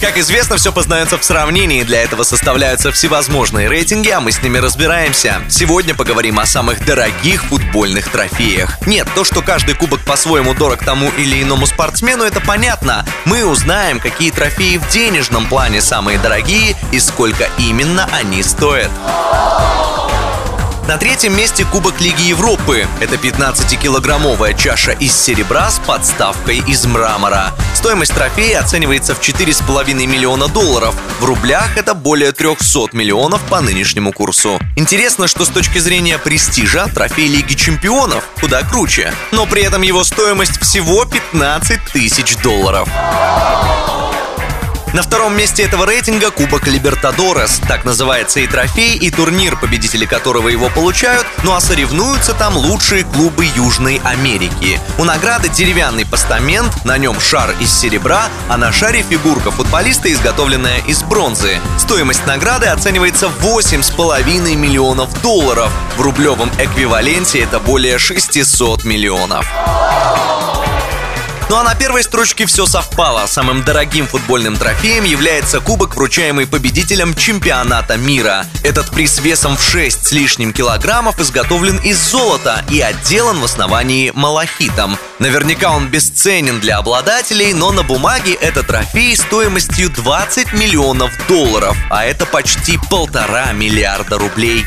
Как известно, все познается в сравнении. Для этого составляются всевозможные рейтинги, а мы с ними разбираемся. Сегодня поговорим о самых дорогих футбольных трофеях. Нет, то, что каждый кубок по-своему дорог тому или иному спортсмену, это понятно. Мы узнаем, какие трофеи в денежном плане самые дорогие и сколько именно они стоят. На третьем месте Кубок Лиги Европы. Это 15-килограммовая чаша из серебра с подставкой из мрамора. Стоимость трофея оценивается в 4,5 миллиона долларов. В рублях это более 300 миллионов по нынешнему курсу. Интересно, что с точки зрения престижа трофей Лиги Чемпионов куда круче. Но при этом его стоимость всего 15 тысяч долларов. На втором месте этого рейтинга Кубок Либертадорес. Так называется и трофей, и турнир, победители которого его получают, ну а соревнуются там лучшие клубы Южной Америки. У награды деревянный постамент, на нем шар из серебра, а на шаре фигурка футболиста, изготовленная из бронзы. Стоимость награды оценивается в 8,5 миллионов долларов. В рублевом эквиваленте это более 600 миллионов. Ну а на первой строчке все совпало. Самым дорогим футбольным трофеем является кубок, вручаемый победителям чемпионата мира. Этот приз весом в 6 с лишним килограммов изготовлен из золота и отделан в основании малахитом. Наверняка он бесценен для обладателей, но на бумаге это трофей стоимостью 20 миллионов долларов, а это почти полтора миллиарда рублей.